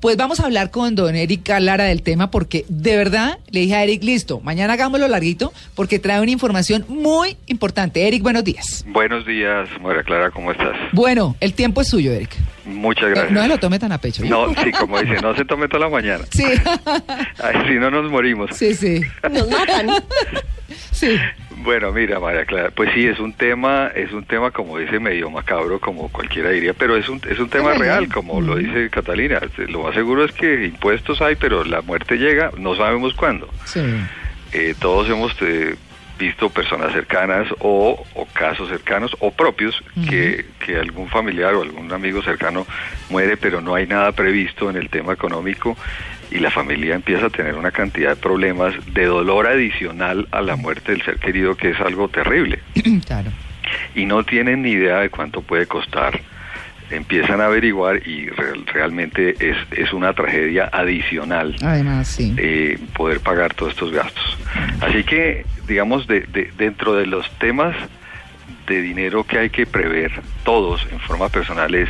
Pues vamos a hablar con don Eric Lara del tema porque de verdad le dije a Eric, listo, mañana hagámoslo larguito porque trae una información muy importante. Eric, buenos días. Buenos días, María Clara, ¿cómo estás? Bueno, el tiempo es suyo, Eric. Muchas Eh, gracias. no se lo tome tan a pecho. No, sí, como dice, no se tome toda la mañana. Sí, Ay, si no nos morimos. sí, sí. Nos matan. Sí. Bueno, mira, María Clara, pues sí, es un tema, es un tema, como dice, medio macabro, como cualquiera diría, pero es un, es un tema real, como lo dice Catalina. Lo más seguro es que impuestos hay, pero la muerte llega, no sabemos cuándo. Sí. Eh, todos hemos eh, visto personas cercanas o, o casos cercanos o propios que, que algún familiar o algún amigo cercano muere, pero no hay nada previsto en el tema económico y la familia empieza a tener una cantidad de problemas de dolor adicional a la muerte del ser querido, que es algo terrible. Claro. Y no tienen ni idea de cuánto puede costar. Empiezan a averiguar y real- realmente es, es una tragedia adicional Además, sí. eh, poder pagar todos estos gastos. Así que, digamos, de, de- dentro de los temas de dinero que hay que prever todos en forma personal es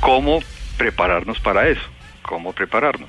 cómo prepararnos para eso, cómo prepararnos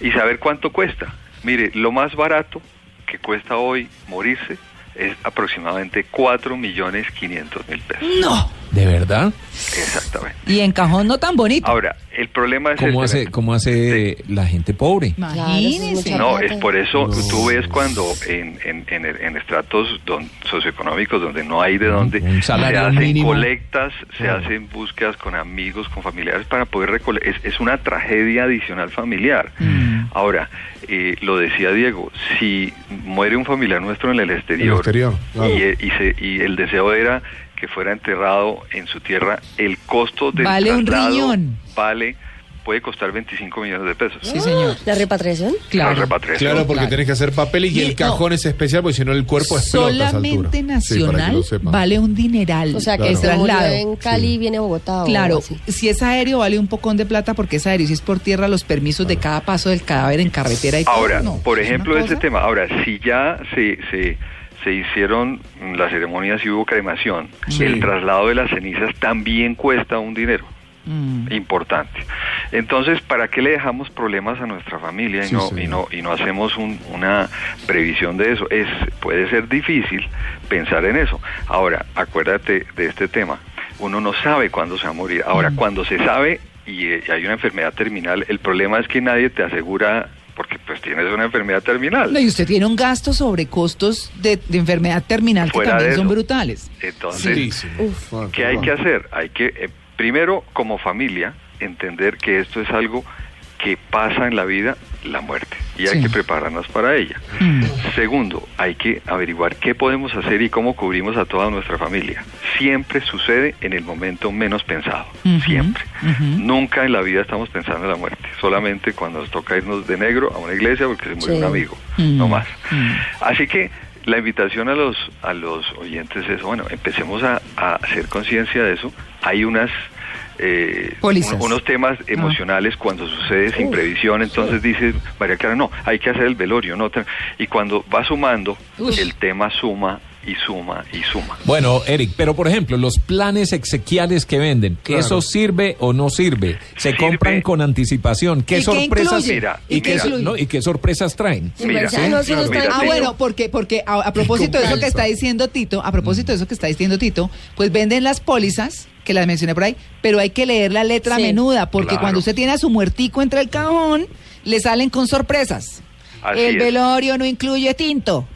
y saber cuánto cuesta. Mire, lo más barato que cuesta hoy morirse es aproximadamente 4 millones 500 mil pesos. No. ¿De verdad? Exactamente. Y en cajón no tan bonito. Ahora, el problema es... ¿Cómo este, hace, cómo hace la gente pobre? Imagínese. No, es por eso No. tú ves cuando en, en, en, en estratos don- socioeconómicos donde no hay de dónde Un se hacen mínimo. colectas, se No. hacen búsquedas con amigos, con familiares para poder recolectar. Es, es una tragedia adicional familiar. Mm. Ahora, eh, lo decía Diego, si muere un familiar nuestro en el exterior, exterior, claro. y, eh, y, se- y el deseo era que fuera enterrado en su tierra, el costo del Vale un riñón. vale puede costar 25 millones de pesos. Sí, señor. ¿La repatriación? La Claro. repatriación. Claro, porque Claro. tenés que hacer papeles y Y el no. cajón es especial porque si no el cuerpo explota a esa. Solamente Sí, para que nacional vale un dineral. O sea, que murió traslado. en Cali viene a Bogotá. o Claro, si es aéreo vale un pocón de plata porque es aéreo, si es por tierra los permisos de cada paso del cadáver en carretera y todo, Ahora, no, por ejemplo, cosa- tema. Ahora, si ya se, se, se hicieron las ceremonias y hubo cremación, Sí. el traslado de las cenizas también cuesta un dinero Mm. importante. Entonces, ¿para qué le dejamos problemas a nuestra familia y Sí, no y no y no hacemos un- una previsión de eso? Es puede ser difícil pensar en eso. Ahora, acuérdate de este tema. Uno no sabe cuándo se va a morir. Ahora, cuando se sabe y, eh, hay una enfermedad terminal, el problema es que nadie te asegura porque pues tienes una enfermedad terminal. No, y usted tiene un gasto sobre costos de, de enfermedad terminal que también son brutales. Entonces. Fuerte, ¿Qué hay que hacer? Hay que, eh, primero, como familia, entender que esto es algo que pasa en la vida, la muerte, y hay Sí. que prepararnos para ella. Mm. Segundo, hay que averiguar qué podemos hacer y cómo cubrimos a toda nuestra familia. Siempre sucede en el momento menos pensado, siempre. Nunca en la vida estamos pensando en la muerte, solamente cuando nos toca irnos de negro a una iglesia porque se murió Sí. un amigo, Mm. no más. Mm. Así que la invitación a los a los oyentes es, bueno, empecemos a, a hacer conciencia de eso. Hay unas eh, unos temas emocionales cuando sucede sin previsión, entonces dice María Clara, no, hay que hacer el velorio, no y cuando va sumando, el tema suma y suma y suma. Bueno, Eric, pero por ejemplo, los planes exequiales que venden, Claro. ¿eso sirve o no sirve? Se Sirve. compran con anticipación. ¿Qué ¿Y qué sorpresas? Mira, y, ¿Y qué no, y sorpresas traen? Sí, Mira, eso no mira, Ah, bueno, porque, porque a, a propósito de eso que está diciendo Tito, a propósito de eso que está diciendo Tito, pues venden las pólizas, que las mencioné por ahí, pero hay que leer la letra Sí. menuda, porque Claro. cuando usted tiene a su muertico entre el cajón, le salen con sorpresas. Así el es. velorio no incluye tinto.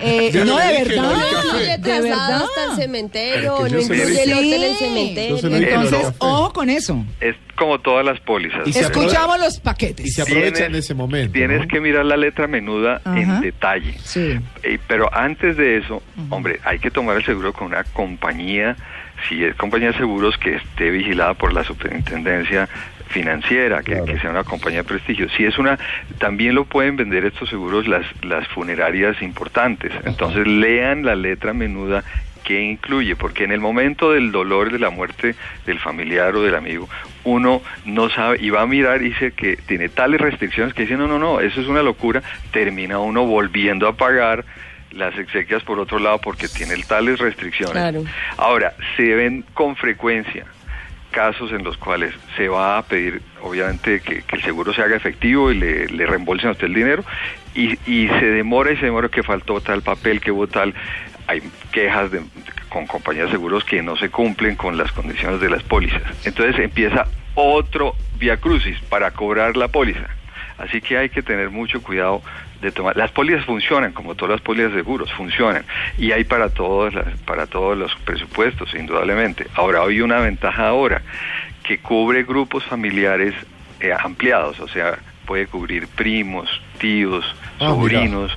Eh, no, de verdad. no incluye De traslado verdad. hasta el cementerio, no incluye el hotel en el cementerio. Entonces, ojo con eso. Es como todas las pólizas. Y Escuchamos los Y paquetes. se aprovechan Tienes- de ese momento. Tienes ¿no? que mirar la letra menuda Ajá. en detalle. Sí. Eh, pero antes de eso, hombre, hay que tomar el seguro con una compañía si es compañía de seguros que esté vigilada por la superintendencia financiera, que, que sea una compañía de prestigio. Si es una, también lo pueden vender estos seguros las, las funerarias importantes. Entonces lean la letra menuda que incluye, porque en el momento del dolor de la muerte del familiar o del amigo, uno no sabe y va a mirar y dice que tiene tales restricciones que dice, no, no, no, eso es una locura, termina uno volviendo a pagar las exequias por otro lado porque tiene tales restricciones. Claro. Ahora, se ven con frecuencia casos en los cuales se va a pedir, obviamente, que, que el seguro se haga efectivo y le, le reembolsen a usted el dinero, y, y se demora y se demora que faltó tal papel, que hubo tal. Hay quejas de, con compañías de seguros que no se cumplen con las condiciones de las pólizas. Entonces empieza otro via crucis para cobrar la póliza. Así que hay que tener mucho cuidado de tomar. Las pólizas funcionan, como todas las pólizas de seguros, funcionan. Y hay para todos, las, para todos los presupuestos, indudablemente. Ahora, hay una ventaja ahora, que cubre grupos familiares eh, ampliados, o sea, puede cubrir primos, tíos, Ah, sobrinos,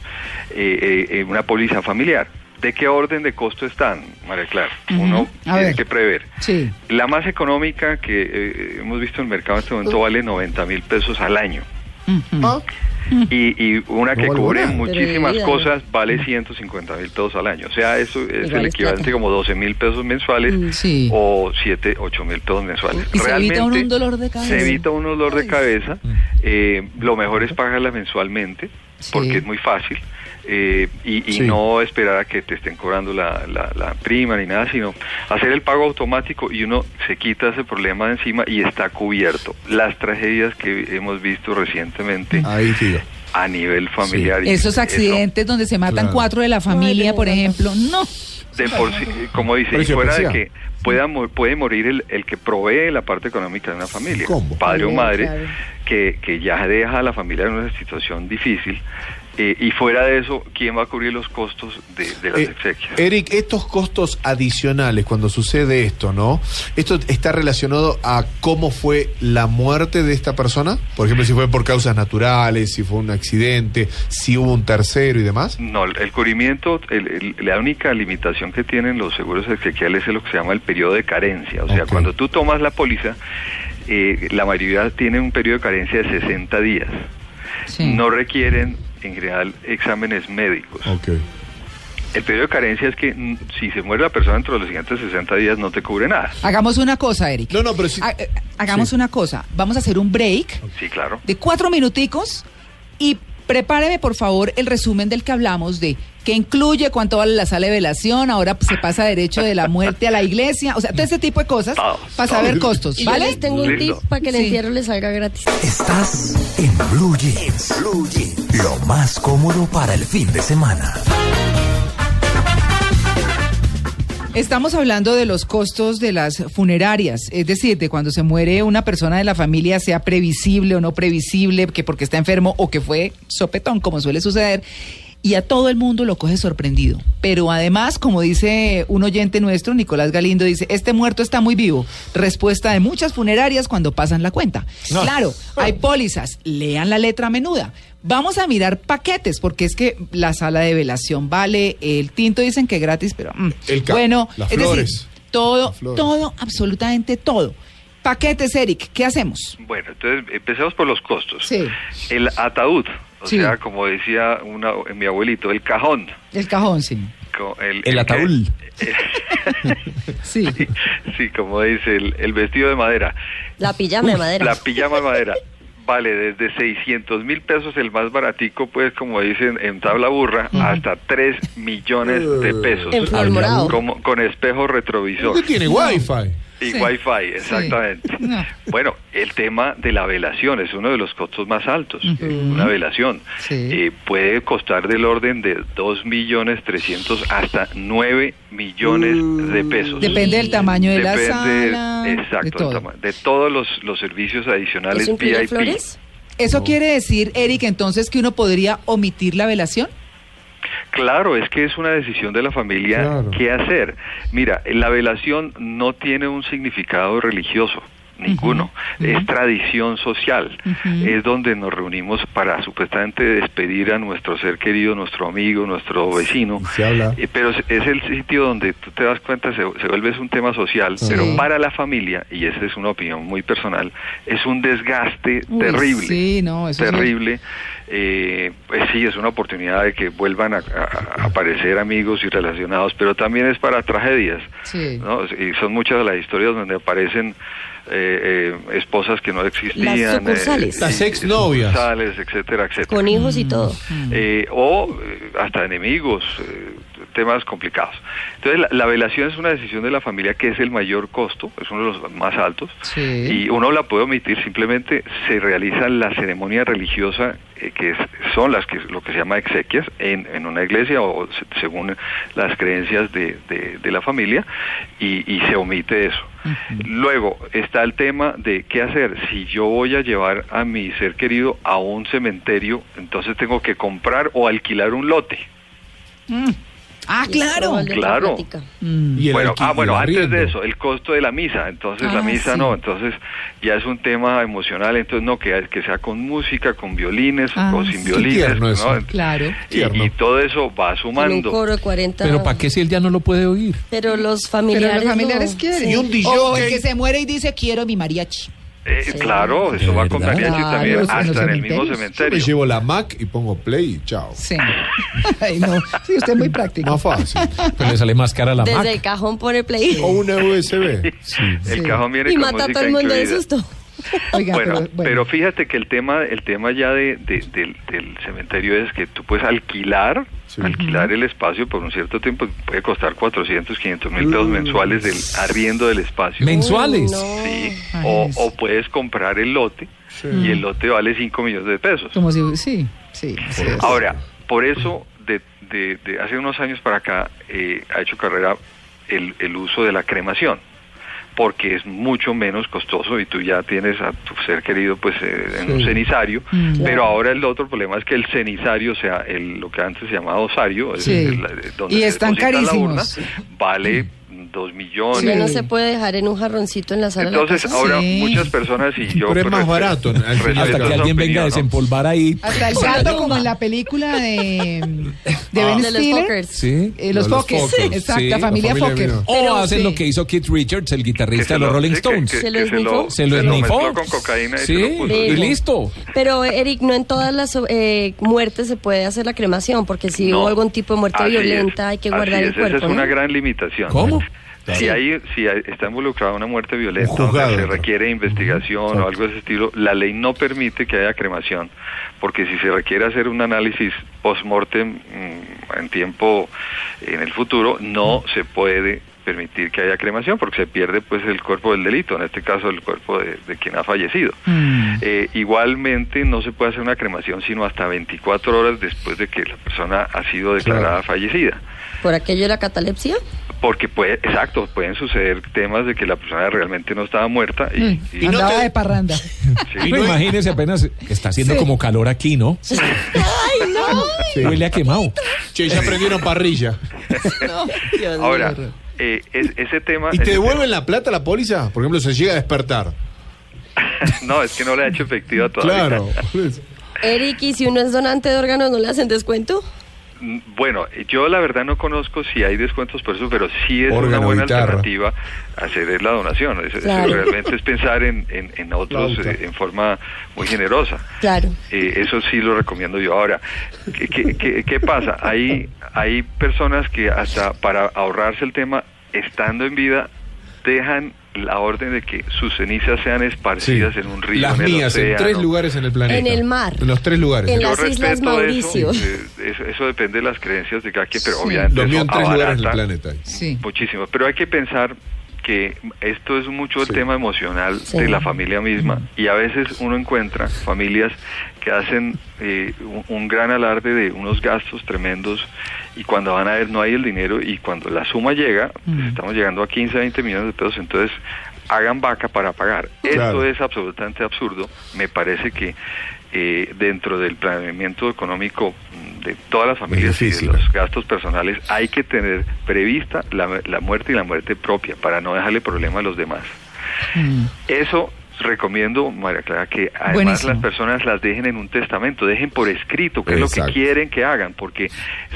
eh, eh, eh, una póliza familiar. ¿De qué orden de costo están, María Clara? Uno A tiene ver. que prever. Sí. La más económica que eh, hemos visto en el mercado en este momento vale 90 mil pesos al año. Y, y una que cubre muchísimas cosas vale 150 mil pesos al año. O sea, eso es Igual el equivalente plata. como 12 mil pesos mensuales Mm. Sí. o 7, 8 mil pesos mensuales. Y se evita un dolor de cabeza. Se evita un dolor de cabeza. Eh, lo mejor es pagarla mensualmente Sí. porque es muy fácil. Eh, y y Sí. no esperar a que te estén cobrando la, la, la prima ni nada, sino hacer el pago automático y uno se quita ese problema de encima y está cubierto. Las tragedias que hemos visto recientemente Ahí a nivel familiar. Esos eso, accidentes donde se matan Claro. cuatro de la familia, Ay, por ejemplo, no. de por sí, como dice, y fuera de que pueda puede morir el, el que provee la parte económica de una familia, padre o madre, que, que ya deja a la familia en una situación difícil. Eh, y fuera de eso, ¿quién va a cubrir los costos de, de las Eh, exequias? Eric, estos costos adicionales cuando sucede esto, ¿no? ¿Esto está relacionado a cómo fue la muerte de esta persona? Por ejemplo, si fue por causas naturales, si fue un accidente, si hubo un tercero y demás. No, el cubrimiento, el- el- la única limitación que tienen los seguros exequiales es lo que se llama el periodo de carencia. O sea, cuando tú tomas la póliza, eh, la mayoría tiene un periodo de carencia de 60 días. Sí. No requieren, en general, exámenes médicos. Ok. El periodo de carencia es que mm, si se muere la persona dentro de los siguientes 60 días no te cubre nada. Hagamos una cosa, Eric. No, no, pero sí. Ha- eh, Hagamos Sí. una cosa. Vamos a hacer un break Sí, claro. de cuatro minuticos y prepáreme, por favor, el resumen del que hablamos de qué incluye, cuánto vale la sala de velación, ahora se pasa derecho de la muerte a la iglesia, o sea, todo ese tipo de cosas para saber costos, y yo ¿vale? les tengo un tip para que el Sí. entierro les salga gratis. Estás en Blue Jeans. Blue Jeans. Lo más cómodo para el fin de semana. Estamos hablando de los costos de las funerarias, es decir, de cuando se muere una persona de la familia, sea previsible o no previsible, que porque está enfermo o que fue sopetón, como suele suceder, y a todo el mundo lo coge sorprendido. Pero además, como dice un oyente nuestro, Nicolás Galindo, dice, este muerto está muy vivo. Respuesta de muchas funerarias cuando pasan la cuenta. No. Claro, hay pólizas, lean la letra menuda. Vamos a mirar paquetes, porque es que la sala de velación vale, el tinto dicen que gratis, pero... mm, El bueno, las es flores. decir, todo, todo, absolutamente todo. Paquetes, Eric, ¿qué hacemos? Bueno, entonces empecemos por los costos. Sí. El ataúd, o Sí. sea, como decía una, mi abuelito, el cajón. El cajón, sí. El, El ataúd. Sí. Sí, sí, como dice, el, el vestido de madera. La pijama de madera. La pijama de madera. Vale desde 600 mil pesos el más baratico, pues como dicen en tabla burra, hasta 3 millones de pesos. Morado. Como, con espejo retrovisor. ¿Dónde tiene wifi? Y Sí. wifi, exactamente. No. Bueno, el tema de la velación es uno de los costos más altos. Una velación Sí. eh, puede costar del orden de 2 millones 300 hasta 9 millones de pesos. Depende del tamaño de la sala, exacto, de todo. tama- de todos los, los servicios adicionales ¿Eso VIP. flores? ¿Eso quiere decir, Eric, entonces que uno podría omitir la velación? Claro, es que es una decisión de la familia Claro. qué hacer. Mira, la velación no tiene un significado religioso. ninguno. Es tradición social. Es donde nos reunimos para supuestamente despedir a nuestro ser querido, nuestro amigo, nuestro vecino. Se habla. Eh, pero es- el sitio donde tú te das cuenta, se, se vuelve un tema social, pero para la familia, y esa es una opinión muy personal, es un desgaste Uy, terrible. sí, no, eso terrible. Eh, pues sí, es una oportunidad de que vuelvan a, a- a aparecer amigos y relacionados, pero también es para tragedias. Sí. ¿no? Y son muchas las historias donde aparecen eh, eh, esposas que no existían. Las sucursales. eh, Las y- exnovias. sucursales, etcétera, etcétera. Con hijos y todo. Eh, o hasta enemigos, eh, temas complicados. Entonces, la, la velación es una decisión de la familia que es el mayor costo, es uno de los más altos, Sí. y uno la puede omitir, simplemente se realiza la ceremonia religiosa, eh, que es- son las que lo que se llama exequias, en, en una iglesia o se- según las creencias de, de- de la familia, y, y se omite eso. Luego está el tema de qué hacer. Si yo voy a llevar a mi ser querido a un cementerio, entonces tengo que comprar o alquilar un lote. Ah, claro. Claro. plática. Y el bueno, ah, bueno, antes de eso, el costo de la misa. Entonces la Ah, misa sí. no, entonces ya es un tema emocional. Entonces no, que, que sea con música, con violines Ah, o sí. sin violines. ¿no? eso. Claro. Y, todo eso va Con un sumando. coro de 40. Pero ¿para qué si él ya no lo puede oír? Pero los Pero familiares. los familiares no. quieren. Y un DJ o el que se muere y dice, quiero mi mariachi. Eh, Claro, eso ¿De va con mariachi Claro, también, hasta en el mismo cementerios. Yo me cementerio. llevo la Mac y pongo play y chao. Sí. Ay, no. Sí, usted es muy práctico. Más fácil. Pero le sale más cara la Desde Mac. el cajón pone play. O una USB. Sí. El Sí. cajón viene Y con mata a todo el mundo de susto. Oiga, bueno, pero, fíjate que el tema, el tema ya de, de- del, del cementerio es que tú puedes alquilar, Sí. alquilar el espacio por un cierto tiempo, puede costar 400, 500 mil pesos Mm. mensuales del arriendo del espacio. Mensuales. No. Sí, Ay, o, o puedes comprar el lote y el lote vale 5 millones de pesos. Como si, sí, sí. Ahora, por eso, de, de- de hace unos años para acá, eh, ha hecho carrera el, el uso de la cremación, porque es mucho menos costoso y tú ya tienes a tu ser querido pues eh, en un Sí. cenizario, Mm. pero ahora el otro problema es que el cenizario, o sea, el, lo que antes se llamaba osario, es Sí. el- el- donde Y se están deposita la urna, carísimos. vale dos millones. Ya no Sí. se puede dejar en un jarroncito en la sala Entonces, de la ahora Sí. muchas personas y yo... Pero es más barato, Hasta que alguien venga a opinión, desempolvar ahí. Hasta el gato como en la película de, de Ben de los Stiller. Sí. Eh, los Los Fockers. Fockers. Exacto, Sí, la familia familia Fokker. O Pero hacen sí. lo que hizo Keith Richards, el guitarrista se de los lo- Rolling que- Stones. que- ¿Se lo que esnifó? Se lo se esnifó. mezcló con cocaína y se Sí, lo puso. y listo. Pero, Eric, no en todas las eh, muertes se puede hacer la cremación, porque si No. hubo algún tipo de muerte Así violenta, es, hay que así guardar el es, cuerpo. Esa es ¿no? una gran limitación. ¿Cómo? Si, hay, si hay- está involucrada una muerte violenta, Un juzgado, donde se requiere investigación o algo de ese estilo, la ley no permite que haya cremación, porque si se requiere hacer un análisis post-mortem mm, en tiempo, en el futuro, no se puede permitir que haya cremación porque se pierde pues el cuerpo del delito, en este caso el cuerpo de, de quien ha fallecido. Mm. Eh, igualmente no se puede hacer una cremación sino hasta 24 horas después de que la persona ha sido declarada fallecida. ¿Por aquello de la catalepsia? Porque puede, exacto, pueden suceder temas de que la persona realmente no estaba muerta y, Mm. y- no Andaba te- de parranda. sí. No, imagínese apenas que está haciendo Sí. como calor aquí, ¿no? ¡Ay, no! Sí. Huele a quemado. Che, ya prendieron parrilla. Ahora, eh, es- ese tema... ¿Y te devuelven la plata la póliza? Por ejemplo, se llega a despertar. no, es que no le ha hecho efectiva todavía. Claro. Eric, ¿y si uno es donante de órganos, no le hacen descuento? Mm, Bueno, yo la verdad no conozco si hay descuentos por eso, pero sí es una buena guitarra. alternativa hacer la donación. Es- realmente es pensar en, en, en otros eh, en forma muy generosa. Claro. Eh, eso sí lo recomiendo yo. Ahora, ¿qué, qué, qué- qué pasa? Hay, hay personas que hasta para ahorrarse el tema, estando en vida, dejan la orden de que sus cenizas sean esparcidas en un río, Las en el mías, en océano. tres lugares en el planeta. En el mar. En los tres lugares. En Yo las Islas Mauricio. Eso, eh, eso, eso depende de las creencias de cada quien, pero Sí. obviamente Los míos en tres lugares en el planeta. Sí. muchísimo. Pero hay que pensar que esto es mucho el Sí. tema emocional Sí. de la familia misma y a veces uno encuentra familias que hacen eh, un, un gran alarde de unos gastos tremendos y cuando van a ver no hay el dinero y cuando la suma llega, pues, estamos llegando a 15, 20 millones de pesos, entonces hagan vaca para pagar. Claro. Esto es absolutamente absurdo. Me parece que eh, dentro del planeamiento económico de todas las familias y de los gastos personales hay que tener prevista la, la muerte y la muerte propia para no dejarle problema a los demás. Mm. Eso recomiendo, María Clara, que además Buenísimo. las personas las dejen en un testamento, dejen por escrito qué es lo que quieren que hagan, porque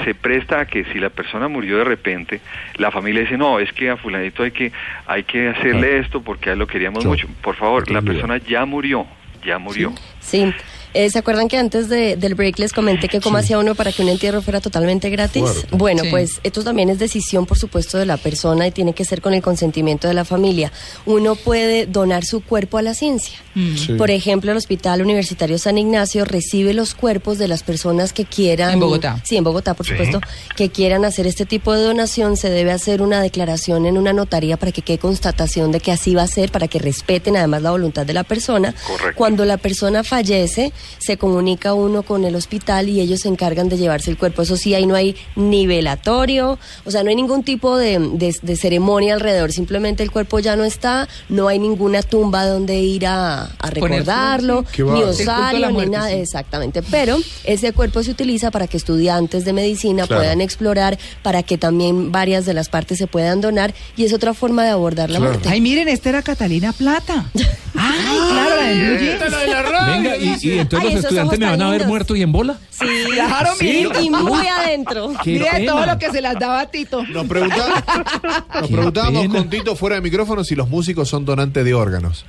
se presta a que si la persona murió de repente, la familia dice, no, es que a fulanito hay que, hay que hacerle esto porque a él lo queríamos mucho. Por favor, la persona ya murió, ya murió. Sí. Eh, ¿Se acuerdan que antes de- del break les comenté que cómo hacía uno para que un entierro fuera totalmente gratis? Fuerte. Bueno, Sí. pues esto también es decisión, por supuesto, de la persona y tiene que ser con el consentimiento de la familia. Uno puede donar su cuerpo a la ciencia. Sí. Por ejemplo, el Hospital Universitario San Ignacio recibe los cuerpos de las personas que quieran... En Bogotá. Sí, en Bogotá, por Sí. supuesto, que quieran hacer este tipo de donación. Se debe hacer una declaración en una notaría para que quede constatación de que así va a ser, para que respeten además la voluntad de la persona. Correcto. Cuando la persona fallece, se comunica uno con el hospital y ellos se encargan de llevarse el cuerpo. Eso sí, ahí no hay ni velatorio, o sea, no hay ningún tipo de, de- de ceremonia alrededor. Simplemente el cuerpo ya no está, no hay ninguna tumba donde ir a, a recordarlo, ni osario, ni nada. sí. Exactamente. Pero ese cuerpo se utiliza para que estudiantes de medicina Claro. puedan explorar, para que también varias de las partes se puedan donar y es otra forma de abordar la Claro. muerte. Ay, miren, esta era Catalina Plata. la del Blue Jeans. Venga, y, y entonces Ay, los esos estudiantes ojos me van tan a ver lindos. muerto y en bola. Sí, Claro, sí, y muy adentro. Qué Mire pena. todo lo que se las daba a Tito. Nos, pregunta- nos Qué preguntábamos pena. con Tito fuera de micrófono si los músicos son donantes de órganos.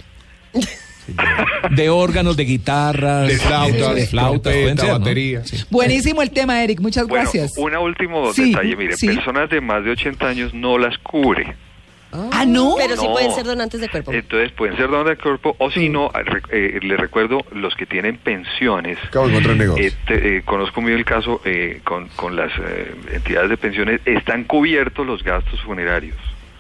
De órganos, de guitarras, De flautas, de flautas, trompeta, pueden ser, ¿no? batería. Sí. Buenísimo el tema, Eric. Muchas Bueno, gracias. un último Sí, detalle, mire, sí. personas de más de 80 años no las cubre. Ah, no. Pero sí No. pueden ser donantes de cuerpo. Entonces pueden ser donantes de cuerpo o si no, re- eh, les recuerdo, los que tienen pensiones. Acabo de encontrar negocio. eh, te- eh, conozco muy bien el caso eh, con, con las eh, entidades de pensiones, están cubiertos los gastos funerarios.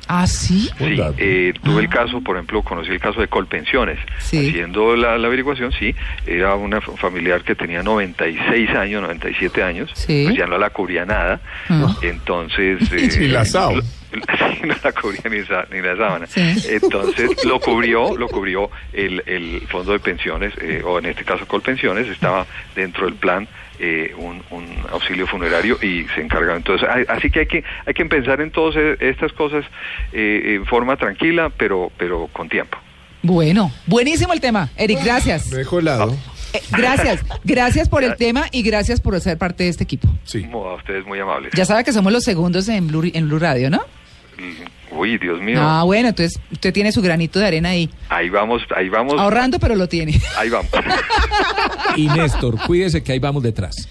Ah, sí. Sí, eh, tuve el caso, por ejemplo, conocí el caso de Colpensiones. Sí. Haciendo la, la averiguación, sí, era una familiar que tenía 96 años, 97 años, Sí. pues ya no la cubría nada. Ah. Entonces... Ni la sábana. No la cubría ni, sa- ni la sábana. Sí. Entonces lo cubrió, lo cubrió el, el fondo de pensiones, eh, o en este caso Colpensiones, estaba dentro del plan eh, un, un auxilio funerario y se encargaba. Entonces, hay- así que hay que hay que pensar en todas eh, estas cosas eh, en forma tranquila, pero pero con tiempo. Bueno, buenísimo el tema. Eric, gracias. Me helado. Eh, gracias. Gracias por el tema y gracias por ser parte de este equipo. Sí. Como a ustedes muy amables. Ya sabe que somos los segundos en Blue, en Blue Radio, ¿no? Uy, Dios mío. Ah, bueno, entonces usted tiene su granito de arena ahí. Ahí vamos, ahí vamos, Ahorrando, pero lo tiene. ahí vamos. Y Néstor, cuídese que ahí vamos detrás.